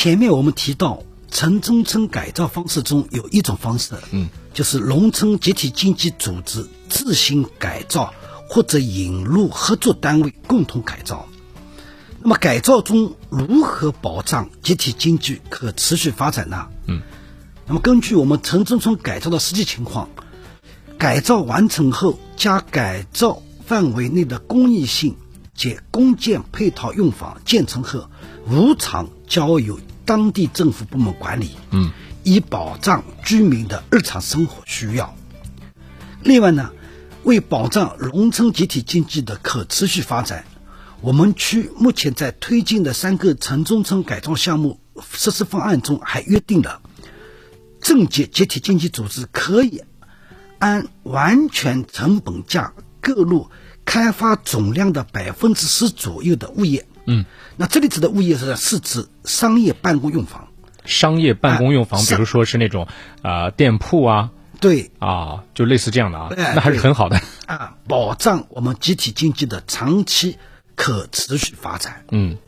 前面我们提到城中村改造方式中有一种方式，嗯，就是农村集体经济组织自行改造或者引入合作单位共同改造。那么改造中如何保障集体经济可持续发展呢？嗯，那么根据我们城中村改造的实际情况，改造完成后加改造范围内的公益性及公建配套用房建成后，无偿交由当地政府部门管理。嗯，以保障居民的日常生活需要。另外呢，为保障农村集体经济的可持续发展，我们区目前在推进的三个城中村改造项目实施方案中，还约定了镇级集体经济组织可以按完全成本价购入开发总量的百分之十左右的物业。嗯，那这里指的物业是是指商业办公用房。商业办公用房，啊比如说是那种啊、店铺啊对啊，就类似这样的啊，哎那还是很好的。啊，保障我们集体经济的长期可持续发展。嗯。